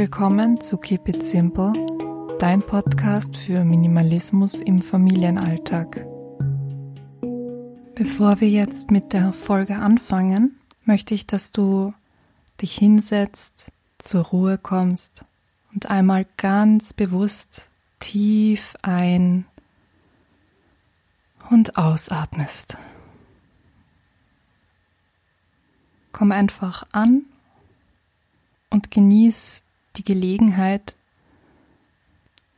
willkommen zu Keep It Simple, dein Podcast für Minimalismus im Familienalltag. Bevor wir jetzt mit der Folge anfangen, möchte ich, dass du dich hinsetzt, zur Ruhe kommst und einmal ganz bewusst tief ein und ausatmest. Komm einfach an und genieß die Gelegenheit,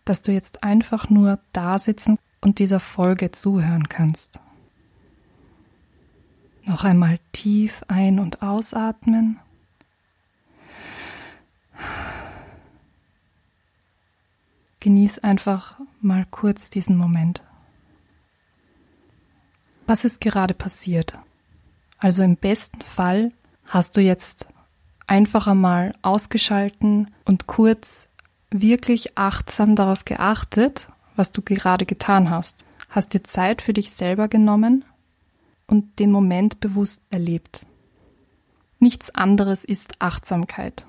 dass du jetzt einfach nur da sitzen und dieser Folge zuhören kannst. Noch einmal tief ein- und ausatmen. Genieß einfach mal kurz diesen Moment. Was ist gerade passiert? Also im besten Fall hast du jetzt einfach einmal ausgeschalten und kurz wirklich achtsam darauf geachtet, was du gerade getan hast. Hast dir Zeit für dich selber genommen und den Moment bewusst erlebt. Nichts anderes ist Achtsamkeit.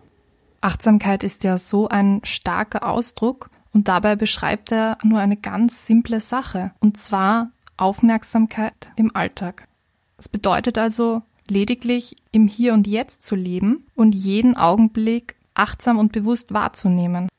Achtsamkeit ist ja so ein starker Ausdruck und dabei beschreibt er nur eine ganz simple Sache, und zwar Aufmerksamkeit im Alltag. Es bedeutet also, lediglich im Hier und Jetzt zu leben und jeden Augenblick achtsam und bewusst wahrzunehmen.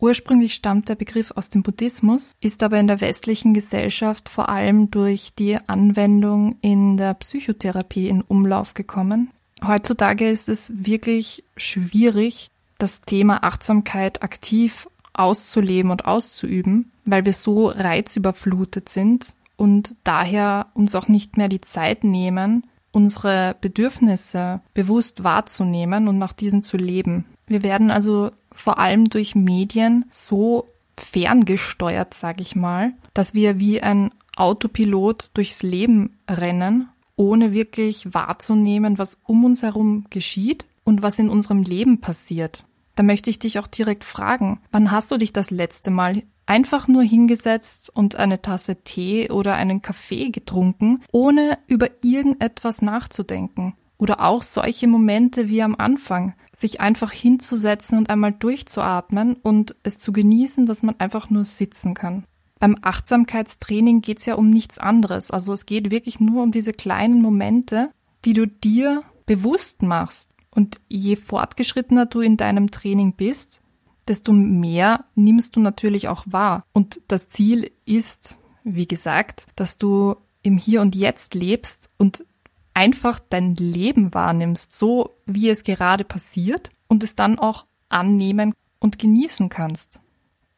Ursprünglich stammt der Begriff aus dem Buddhismus, ist aber in der westlichen Gesellschaft vor allem durch die Anwendung in der Psychotherapie in Umlauf gekommen. Heutzutage ist es wirklich schwierig, das Thema Achtsamkeit aktiv auszuleben und auszuüben, weil wir so reizüberflutet sind und daher uns auch nicht mehr die Zeit nehmen, unsere Bedürfnisse bewusst wahrzunehmen und nach diesen zu leben. Wir werden also vor allem durch Medien so ferngesteuert, sage ich mal, dass wir wie ein Autopilot durchs Leben rennen, ohne wirklich wahrzunehmen, was um uns herum geschieht und was in unserem Leben passiert. Da möchte ich dich auch direkt fragen, wann hast du dich das letzte Mal einfach nur hingesetzt und eine Tasse Tee oder einen Kaffee getrunken, ohne über irgendetwas nachzudenken. Oder auch solche Momente wie am Anfang, sich einfach hinzusetzen und einmal durchzuatmen und es zu genießen, dass man einfach nur sitzen kann. Beim Achtsamkeitstraining geht es ja um nichts anderes. Also es geht wirklich nur um diese kleinen Momente, die du dir bewusst machst. Und je fortgeschrittener du in deinem Training bist, desto mehr nimmst du natürlich auch wahr. Und das Ziel ist, wie gesagt, dass du im Hier und Jetzt lebst und einfach dein Leben wahrnimmst, so wie es gerade passiert und es dann auch annehmen und genießen kannst.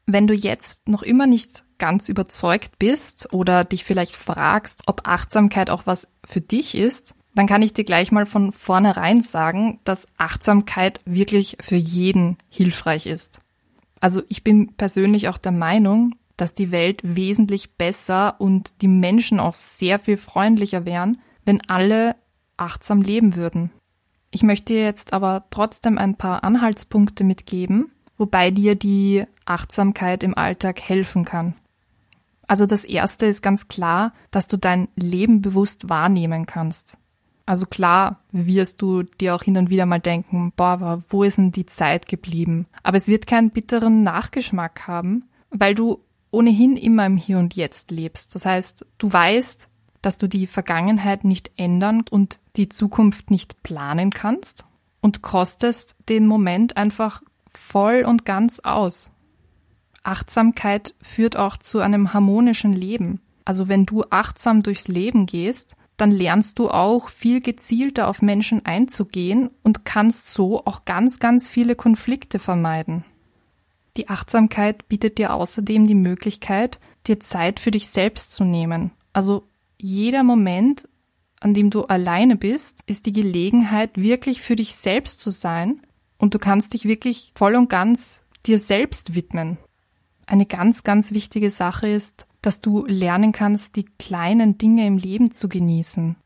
Wenn du jetzt noch immer nicht ganz überzeugt bist oder dich vielleicht fragst, ob Achtsamkeit auch was für dich ist, dann kann ich dir gleich mal von vornherein sagen, dass Achtsamkeit wirklich für jeden hilfreich ist. Also ich bin persönlich auch der Meinung, dass die Welt wesentlich besser und die Menschen auch sehr viel freundlicher wären, wenn alle achtsam leben würden. Ich möchte dir jetzt aber trotzdem ein paar Anhaltspunkte mitgeben, wobei dir die Achtsamkeit im Alltag helfen kann. Also das Erste ist ganz klar, dass du dein Leben bewusst wahrnehmen kannst. Also klar wirst du dir auch hin und wieder mal denken, boah, wo ist denn die Zeit geblieben? Aber es wird keinen bitteren Nachgeschmack haben, weil du ohnehin immer im Hier und Jetzt lebst. Das heißt, du weißt, dass du die Vergangenheit nicht ändern und die Zukunft nicht planen kannst und kostest den Moment einfach voll und ganz aus. Achtsamkeit führt auch zu einem harmonischen Leben. Also wenn du achtsam durchs Leben gehst, dann lernst du auch viel gezielter auf Menschen einzugehen und kannst so auch ganz, ganz viele Konflikte vermeiden. Die Achtsamkeit bietet dir außerdem die Möglichkeit, dir Zeit für dich selbst zu nehmen. Also jeder Moment, an dem du alleine bist, ist die Gelegenheit, wirklich für dich selbst zu sein und du kannst dich wirklich voll und ganz dir selbst widmen. Eine ganz, ganz wichtige Sache ist, dass du lernen kannst, die kleinen Dinge im Leben zu genießen.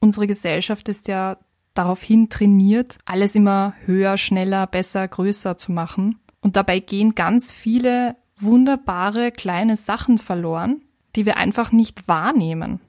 Unsere Gesellschaft ist ja daraufhin trainiert, alles immer höher, schneller, besser, größer zu machen. Und dabei gehen ganz viele wunderbare kleine Sachen verloren, die wir einfach nicht wahrnehmen.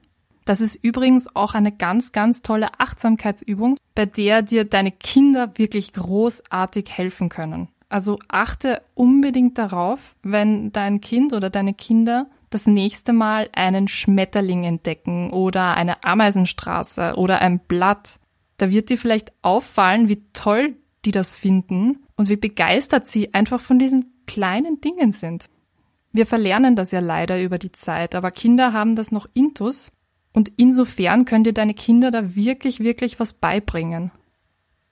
Das ist übrigens auch eine ganz, ganz tolle Achtsamkeitsübung, bei der dir deine Kinder wirklich großartig helfen können. Also achte unbedingt darauf, wenn dein Kind oder deine Kinder das nächste Mal einen Schmetterling entdecken oder eine Ameisenstraße oder ein Blatt. Da wird dir vielleicht auffallen, wie toll die das finden und wie begeistert sie einfach von diesen kleinen Dingen sind. Wir verlernen das ja leider über die Zeit, aber Kinder haben das noch intus und insofern könnt ihr deine Kinder da wirklich, wirklich was beibringen.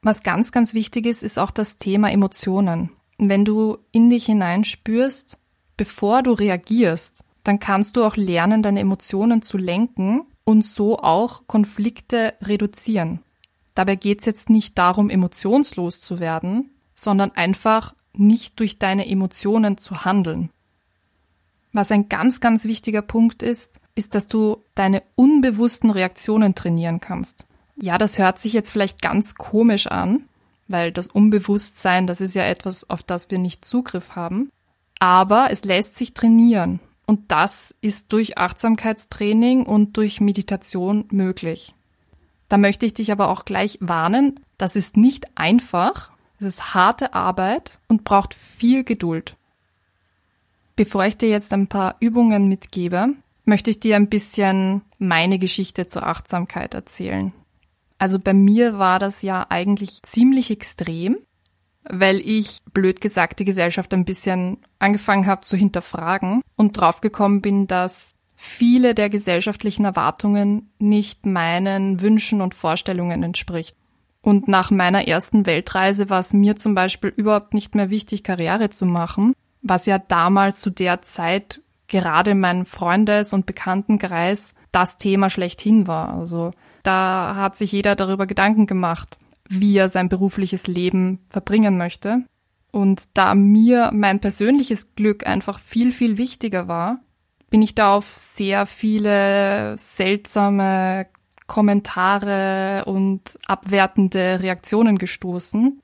Was ganz, ganz wichtig ist, ist auch das Thema Emotionen. Wenn du in dich hineinspürst, bevor du reagierst, dann kannst du auch lernen, deine Emotionen zu lenken und so auch Konflikte reduzieren. Dabei geht es jetzt nicht darum, emotionslos zu werden, sondern einfach nicht durch deine Emotionen zu handeln. Was ein ganz, ganz wichtiger Punkt ist, ist, dass du deine unbewussten Reaktionen trainieren kannst. Ja, das hört sich jetzt vielleicht ganz komisch an, weil das Unbewusstsein, das ist ja etwas, auf das wir nicht Zugriff haben. Aber es lässt sich trainieren. Und das ist durch Achtsamkeitstraining und durch Meditation möglich. Da möchte ich dich aber auch gleich warnen, das ist nicht einfach, es ist harte Arbeit und braucht viel Geduld. Bevor ich dir jetzt ein paar Übungen mitgebe, möchte ich dir ein bisschen meine Geschichte zur Achtsamkeit erzählen. Also bei mir war das ja eigentlich ziemlich extrem, weil ich, blöd gesagt, die Gesellschaft ein bisschen angefangen habe zu hinterfragen und draufgekommen bin, dass viele der gesellschaftlichen Erwartungen nicht meinen Wünschen und Vorstellungen entspricht. Und nach meiner ersten Weltreise war es mir zum Beispiel überhaupt nicht mehr wichtig, Karriere zu machen, was ja damals zu der Zeit gerade in meinem Freundes- und Bekanntenkreis das Thema schlechthin war. Also da hat sich jeder darüber Gedanken gemacht, wie er sein berufliches Leben verbringen möchte. Und da mir mein persönliches Glück einfach viel, viel wichtiger war, bin ich da auf sehr viele seltsame Kommentare und abwertende Reaktionen gestoßen,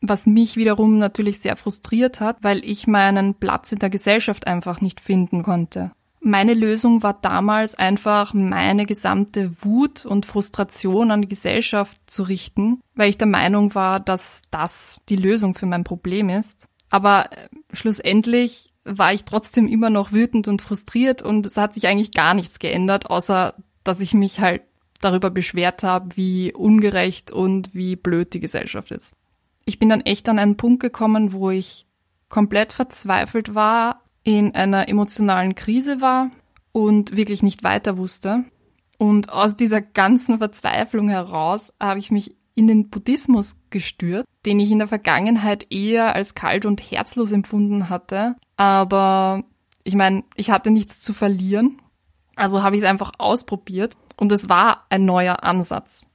was mich wiederum natürlich sehr frustriert hat, weil ich meinen Platz in der Gesellschaft einfach nicht finden konnte. Meine Lösung war damals einfach, meine gesamte Wut und Frustration an die Gesellschaft zu richten, weil ich der Meinung war, dass das die Lösung für mein Problem ist. Aber äh, schlussendlich war ich trotzdem immer noch wütend und frustriert und es hat sich eigentlich gar nichts geändert, außer dass ich mich halt darüber beschwert habe, wie ungerecht und wie blöd die Gesellschaft ist. Ich bin dann echt an einen Punkt gekommen, wo ich komplett verzweifelt war, in einer emotionalen Krise war und wirklich nicht weiter wusste. Und aus dieser ganzen Verzweiflung heraus habe ich mich in den Buddhismus gestürzt, den ich in der Vergangenheit eher als kalt und herzlos empfunden hatte. Aber ich meine, ich hatte nichts zu verlieren. Also habe ich es einfach ausprobiert und es war ein neuer Ansatz.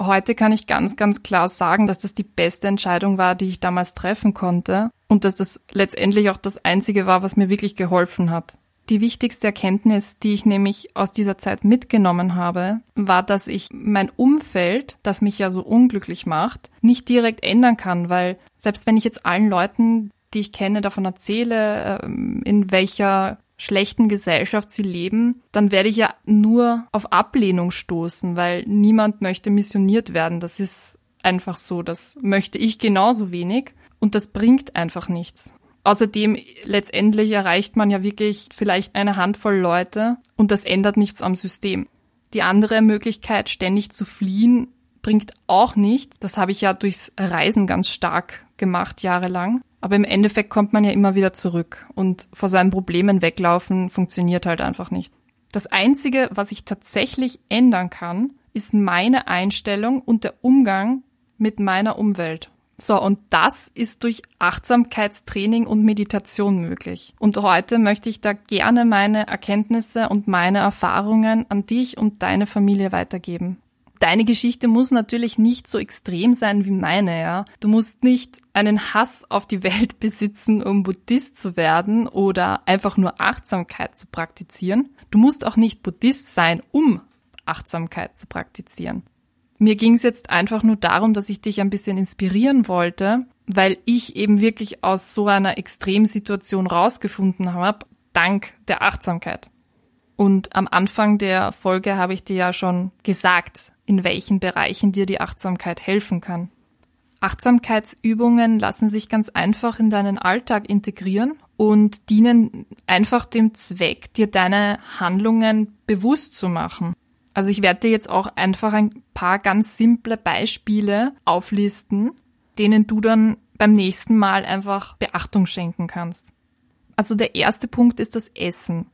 Heute kann ich ganz, ganz klar sagen, dass das die beste Entscheidung war, die ich damals treffen konnte und dass das letztendlich auch das Einzige war, was mir wirklich geholfen hat. Die wichtigste Erkenntnis, die ich nämlich aus dieser Zeit mitgenommen habe, war, dass ich mein Umfeld, das mich ja so unglücklich macht, nicht direkt ändern kann, weil selbst wenn ich jetzt allen Leuten, die ich kenne, davon erzähle, ähm, in welcher schlechten Gesellschaft sie leben, dann werde ich ja nur auf Ablehnung stoßen, weil niemand möchte missioniert werden. Das ist einfach so. Das möchte ich genauso wenig und das bringt einfach nichts. Außerdem letztendlich erreicht man ja wirklich vielleicht eine Handvoll Leute und das ändert nichts am System. Die andere Möglichkeit, ständig zu fliehen, bringt auch nichts. Das habe ich ja durchs Reisen ganz stark gemacht, jahrelang. Aber im Endeffekt kommt man ja immer wieder zurück und vor seinen Problemen weglaufen funktioniert halt einfach nicht. Das Einzige, was ich tatsächlich ändern kann, ist meine Einstellung und der Umgang mit meiner Umwelt. So, und das ist durch Achtsamkeitstraining und Meditation möglich. Und heute möchte ich da gerne meine Erkenntnisse und meine Erfahrungen an dich und deine Familie weitergeben deine Geschichte muss natürlich nicht so extrem sein wie meine, ja. Du musst nicht einen Hass auf die Welt besitzen, um Buddhist zu werden oder einfach nur Achtsamkeit zu praktizieren. Du musst auch nicht Buddhist sein, um Achtsamkeit zu praktizieren. Mir ging es jetzt einfach nur darum, dass ich dich ein bisschen inspirieren wollte, weil ich eben wirklich aus so einer Extremsituation rausgefunden habe, dank der Achtsamkeit. Und am Anfang der Folge habe ich dir ja schon gesagt, in welchen Bereichen dir die Achtsamkeit helfen kann. Achtsamkeitsübungen lassen sich ganz einfach in deinen Alltag integrieren und dienen einfach dem Zweck, dir deine Handlungen bewusst zu machen. Also ich werde dir jetzt auch einfach ein paar ganz simple Beispiele auflisten, denen du dann beim nächsten Mal einfach Beachtung schenken kannst. Also der erste Punkt ist das Essen.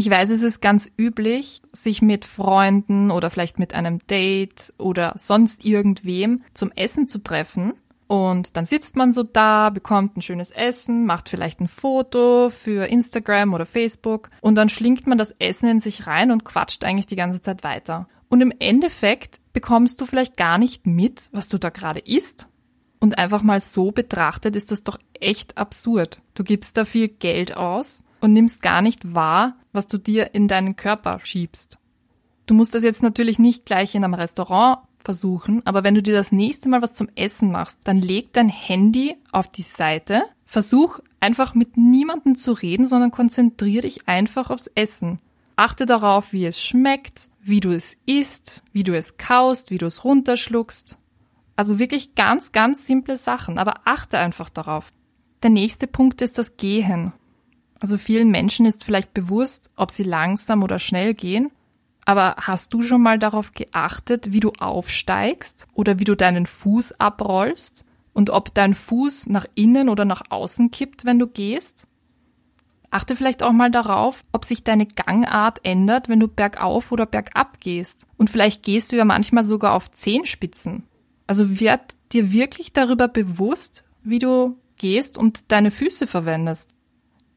Ich weiß, es ist ganz üblich, sich mit Freunden oder vielleicht mit einem Date oder sonst irgendwem zum Essen zu treffen. Und dann sitzt man so da, bekommt ein schönes Essen, macht vielleicht ein Foto für Instagram oder Facebook und dann schlingt man das Essen in sich rein und quatscht eigentlich die ganze Zeit weiter. Und im Endeffekt bekommst du vielleicht gar nicht mit, was du da gerade isst. Und einfach mal so betrachtet ist das doch echt absurd. Du gibst da viel Geld aus und nimmst gar nicht wahr, was du dir in deinen Körper schiebst. Du musst das jetzt natürlich nicht gleich in einem Restaurant versuchen, aber wenn du dir das nächste Mal was zum Essen machst, dann leg dein Handy auf die Seite, versuch einfach mit niemandem zu reden, sondern konzentriere dich einfach aufs Essen. Achte darauf, wie es schmeckt, wie du es isst, wie du es kaust, wie du es runterschluckst. Also wirklich ganz, ganz simple Sachen, aber achte einfach darauf. Der nächste Punkt ist das Gehen. Also vielen Menschen ist vielleicht bewusst, ob sie langsam oder schnell gehen. Aber hast du schon mal darauf geachtet, wie du aufsteigst oder wie du deinen Fuß abrollst und ob dein Fuß nach innen oder nach außen kippt, wenn du gehst? Achte vielleicht auch mal darauf, ob sich deine Gangart ändert, wenn du bergauf oder bergab gehst. Und vielleicht gehst du ja manchmal sogar auf Zehenspitzen. Also werd dir wirklich darüber bewusst, wie du gehst und deine Füße verwendest.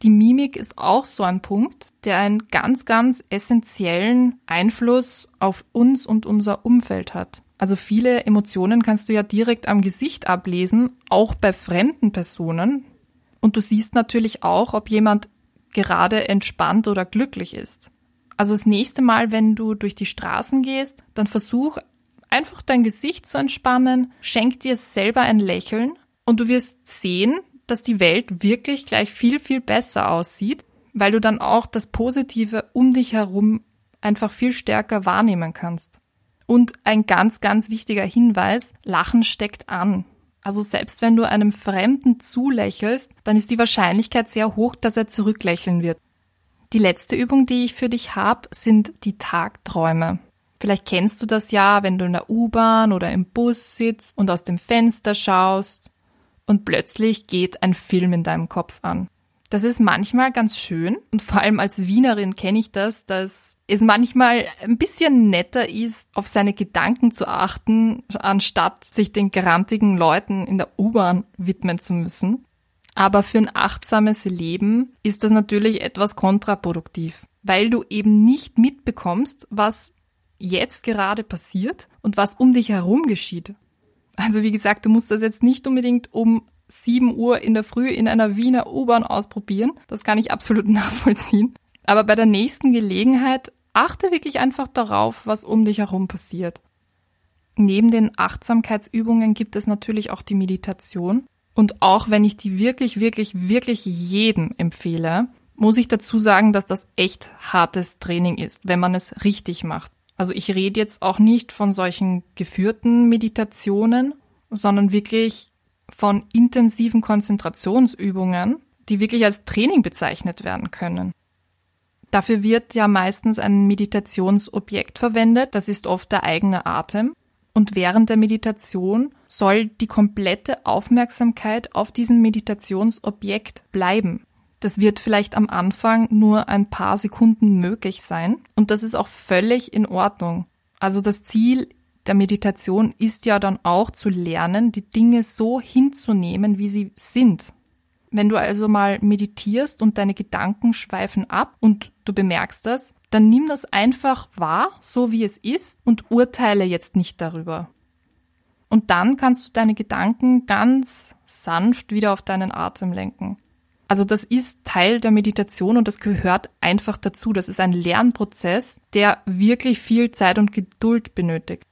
Die Mimik ist auch so ein Punkt, der einen ganz, ganz essentiellen Einfluss auf uns und unser Umfeld hat. Also viele Emotionen kannst du ja direkt am Gesicht ablesen, auch bei fremden Personen. Und du siehst natürlich auch, ob jemand gerade entspannt oder glücklich ist. Also das nächste Mal, wenn du durch die Straßen gehst, dann versuch einfach dein Gesicht zu entspannen, schenk dir selber ein Lächeln und du wirst sehen, dass die Welt wirklich gleich viel, viel besser aussieht, weil du dann auch das Positive um dich herum einfach viel stärker wahrnehmen kannst. Und ein ganz, ganz wichtiger Hinweis, Lachen steckt an. Also selbst wenn du einem Fremden zulächelst, dann ist die Wahrscheinlichkeit sehr hoch, dass er zurücklächeln wird. Die letzte Übung, die ich für dich habe, sind die Tagträume. Vielleicht kennst du das ja, wenn du in der U-Bahn oder im Bus sitzt und aus dem Fenster schaust und plötzlich geht ein Film in deinem Kopf an. Das ist manchmal ganz schön und vor allem als Wienerin kenne ich das, dass es manchmal ein bisschen netter ist, auf seine Gedanken zu achten, anstatt sich den grantigen Leuten in der U-Bahn widmen zu müssen. Aber für ein achtsames Leben ist das natürlich etwas kontraproduktiv, weil du eben nicht mitbekommst, was jetzt gerade passiert und was um dich herum geschieht. Also wie gesagt, du musst das jetzt nicht unbedingt um 7 Uhr in der Früh in einer Wiener U-Bahn ausprobieren. Das kann ich absolut nachvollziehen. Aber bei der nächsten Gelegenheit achte wirklich einfach darauf, was um dich herum passiert. Neben den Achtsamkeitsübungen gibt es natürlich auch die Meditation. Und auch wenn ich die wirklich, wirklich, wirklich jedem empfehle, muss ich dazu sagen, dass das echt hartes Training ist, wenn man es richtig macht. Also ich rede jetzt auch nicht von solchen geführten Meditationen, sondern wirklich von intensiven Konzentrationsübungen, die wirklich als Training bezeichnet werden können. Dafür wird ja meistens ein Meditationsobjekt verwendet, das ist oft der eigene Atem. Und während der Meditation soll die komplette Aufmerksamkeit auf diesem Meditationsobjekt bleiben. Das wird vielleicht am Anfang nur ein paar Sekunden möglich sein und das ist auch völlig in Ordnung. Also das Ziel der Meditation ist ja dann auch zu lernen, die Dinge so hinzunehmen, wie sie sind. Wenn du also mal meditierst und deine Gedanken schweifen ab und du bemerkst das, dann nimm das einfach wahr, so wie es ist und urteile jetzt nicht darüber. Und dann kannst du deine Gedanken ganz sanft wieder auf deinen Atem lenken. Also das ist Teil der Meditation und das gehört einfach dazu. Das ist ein Lernprozess, der wirklich viel Zeit und Geduld benötigt.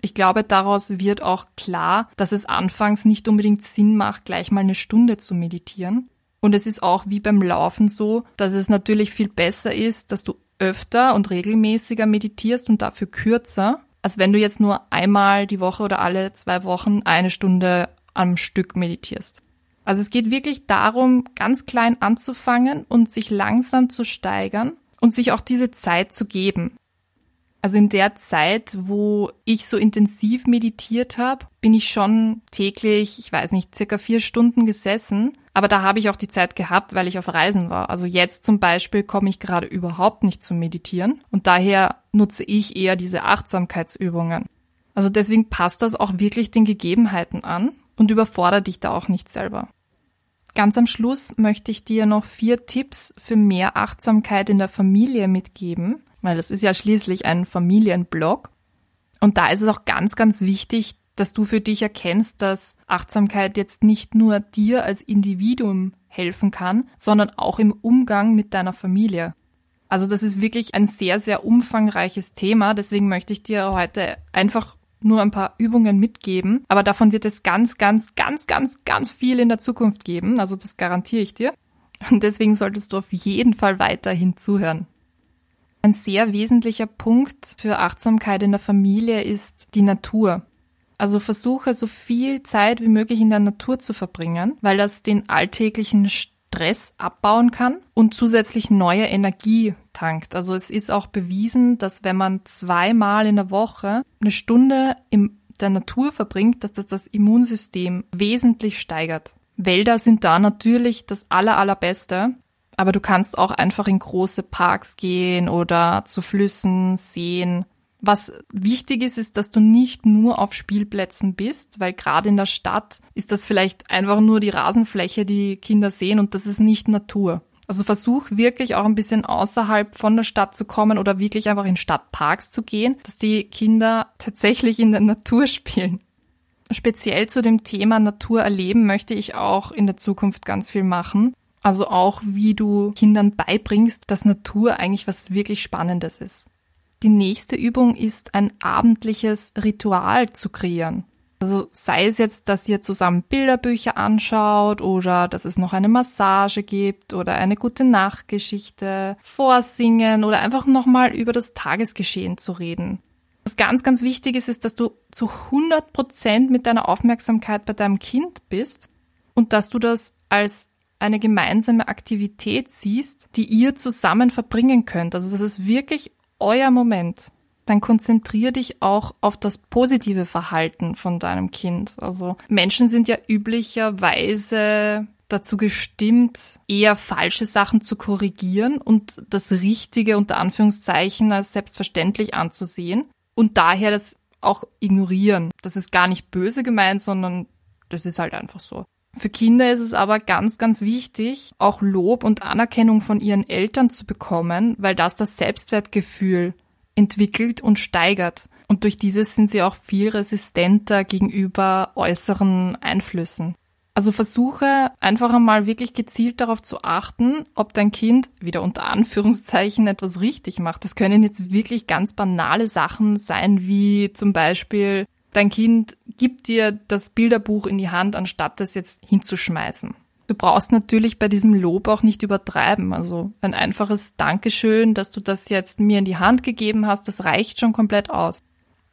Ich glaube, daraus wird auch klar, dass es anfangs nicht unbedingt Sinn macht, gleich mal eine Stunde zu meditieren. Und es ist auch wie beim Laufen so, dass es natürlich viel besser ist, dass du öfter und regelmäßiger meditierst und dafür kürzer. als wenn du jetzt nur einmal die Woche oder alle zwei Wochen eine Stunde am Stück meditierst. Also es geht wirklich darum, ganz klein anzufangen und sich langsam zu steigern und sich auch diese Zeit zu geben. Also in der Zeit, wo ich so intensiv meditiert habe, bin ich schon täglich, ich weiß nicht, circa vier Stunden gesessen. Aber da habe ich auch die Zeit gehabt, weil ich auf Reisen war. Also jetzt zum Beispiel komme ich gerade überhaupt nicht zum Meditieren und daher nutze ich eher diese Achtsamkeitsübungen. Also deswegen passt das auch wirklich den Gegebenheiten an und überfordert dich da auch nicht selber. Ganz am Schluss möchte ich dir noch vier Tipps für mehr Achtsamkeit in der Familie mitgeben, weil es ist ja schließlich ein Familienblog. Und da ist es auch ganz, ganz wichtig, dass du für dich erkennst, dass Achtsamkeit jetzt nicht nur dir als Individuum helfen kann, sondern auch im Umgang mit deiner Familie. Also das ist wirklich ein sehr, sehr umfangreiches Thema. Deswegen möchte ich dir heute einfach nur ein paar Übungen mitgeben. Aber davon wird es ganz, ganz, ganz, ganz, ganz viel in der Zukunft geben. Also das garantiere ich dir. Und deswegen solltest du auf jeden Fall weiterhin zuhören. Ein sehr wesentlicher Punkt für Achtsamkeit in der Familie ist die Natur. Also versuche so viel Zeit wie möglich in der Natur zu verbringen, weil das den alltäglichen Stress abbauen kann und zusätzlich neue Energie tankt. Also es ist auch bewiesen, dass wenn man zweimal in der Woche eine Stunde in der Natur verbringt, dass das das Immunsystem wesentlich steigert. Wälder sind da natürlich das aller, allerbeste, aber du kannst auch einfach in große Parks gehen oder zu Flüssen, Seen. Was wichtig ist, ist, dass du nicht nur auf Spielplätzen bist, weil gerade in der Stadt ist das vielleicht einfach nur die Rasenfläche, die Kinder sehen und das ist nicht Natur. Also versuch wirklich auch ein bisschen außerhalb von der Stadt zu kommen oder wirklich einfach in Stadtparks zu gehen, dass die Kinder tatsächlich in der Natur spielen. Speziell zu dem Thema Natur erleben möchte ich auch in der Zukunft ganz viel machen. Also auch, wie du Kindern beibringst, dass Natur eigentlich was wirklich Spannendes ist. Die nächste Übung ist ein abendliches Ritual zu kreieren. Also sei es jetzt, dass ihr zusammen Bilderbücher anschaut oder dass es noch eine Massage gibt oder eine gute Nachtgeschichte, vorsingen oder einfach nochmal über das Tagesgeschehen zu reden. Was ganz, ganz wichtig ist, ist, dass du zu 100 Prozent mit deiner Aufmerksamkeit bei deinem Kind bist und dass du das als eine gemeinsame Aktivität siehst, die ihr zusammen verbringen könnt. Also das ist wirklich euer Moment. Dann konzentrier dich auch auf das positive Verhalten von deinem Kind. Also Menschen sind ja üblicherweise dazu gestimmt, eher falsche Sachen zu korrigieren und das Richtige unter Anführungszeichen als selbstverständlich anzusehen und daher das auch ignorieren. Das ist gar nicht böse gemeint, sondern das ist halt einfach so. Für Kinder ist es aber ganz, ganz wichtig, auch Lob und Anerkennung von ihren Eltern zu bekommen, weil das das Selbstwertgefühl entwickelt und steigert. Und durch dieses sind sie auch viel resistenter gegenüber äußeren Einflüssen. Also versuche einfach einmal wirklich gezielt darauf zu achten, ob dein Kind wieder unter Anführungszeichen etwas richtig macht. Das können jetzt wirklich ganz banale Sachen sein, wie zum Beispiel dein Kind gibt dir das Bilderbuch in die Hand, anstatt es jetzt hinzuschmeißen. Du brauchst natürlich bei diesem Lob auch nicht übertreiben. Also ein einfaches Dankeschön, dass du das jetzt mir in die Hand gegeben hast, das reicht schon komplett aus.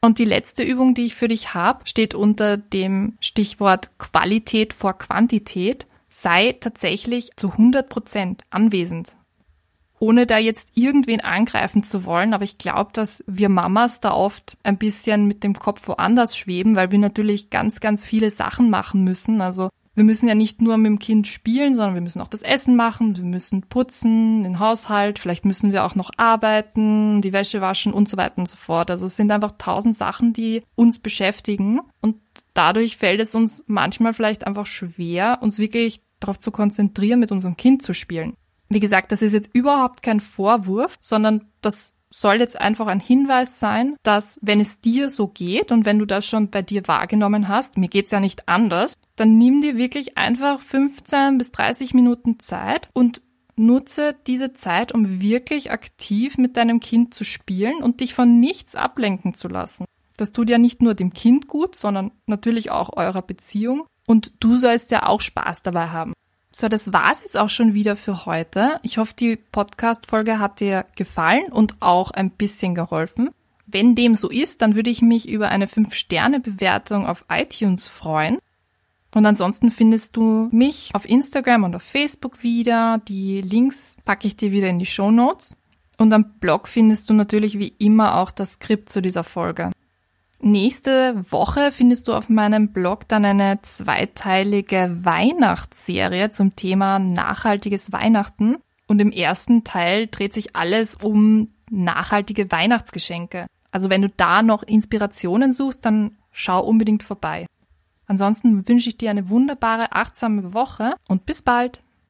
Und die letzte Übung, die ich für dich habe, steht unter dem Stichwort Qualität vor Quantität. Sei tatsächlich zu 100 Prozent anwesend ohne da jetzt irgendwen angreifen zu wollen, aber ich glaube, dass wir Mamas da oft ein bisschen mit dem Kopf woanders schweben, weil wir natürlich ganz, ganz viele Sachen machen müssen. Also wir müssen ja nicht nur mit dem Kind spielen, sondern wir müssen auch das Essen machen, wir müssen putzen, den Haushalt, vielleicht müssen wir auch noch arbeiten, die Wäsche waschen und so weiter und so fort. Also es sind einfach tausend Sachen, die uns beschäftigen und dadurch fällt es uns manchmal vielleicht einfach schwer, uns wirklich darauf zu konzentrieren, mit unserem Kind zu spielen. Wie gesagt, das ist jetzt überhaupt kein Vorwurf, sondern das soll jetzt einfach ein Hinweis sein, dass wenn es dir so geht und wenn du das schon bei dir wahrgenommen hast, mir geht's ja nicht anders, dann nimm dir wirklich einfach 15 bis 30 Minuten Zeit und nutze diese Zeit, um wirklich aktiv mit deinem Kind zu spielen und dich von nichts ablenken zu lassen. Das tut ja nicht nur dem Kind gut, sondern natürlich auch eurer Beziehung und du sollst ja auch Spaß dabei haben. So, das war's jetzt auch schon wieder für heute. Ich hoffe, die Podcast-Folge hat dir gefallen und auch ein bisschen geholfen. Wenn dem so ist, dann würde ich mich über eine 5-Sterne-Bewertung auf iTunes freuen. Und ansonsten findest du mich auf Instagram und auf Facebook wieder. Die Links packe ich dir wieder in die Show Notes. Und am Blog findest du natürlich wie immer auch das Skript zu dieser Folge. Nächste Woche findest du auf meinem Blog dann eine zweiteilige Weihnachtsserie zum Thema nachhaltiges Weihnachten. Und im ersten Teil dreht sich alles um nachhaltige Weihnachtsgeschenke. Also wenn du da noch Inspirationen suchst, dann schau unbedingt vorbei. Ansonsten wünsche ich dir eine wunderbare, achtsame Woche und bis bald.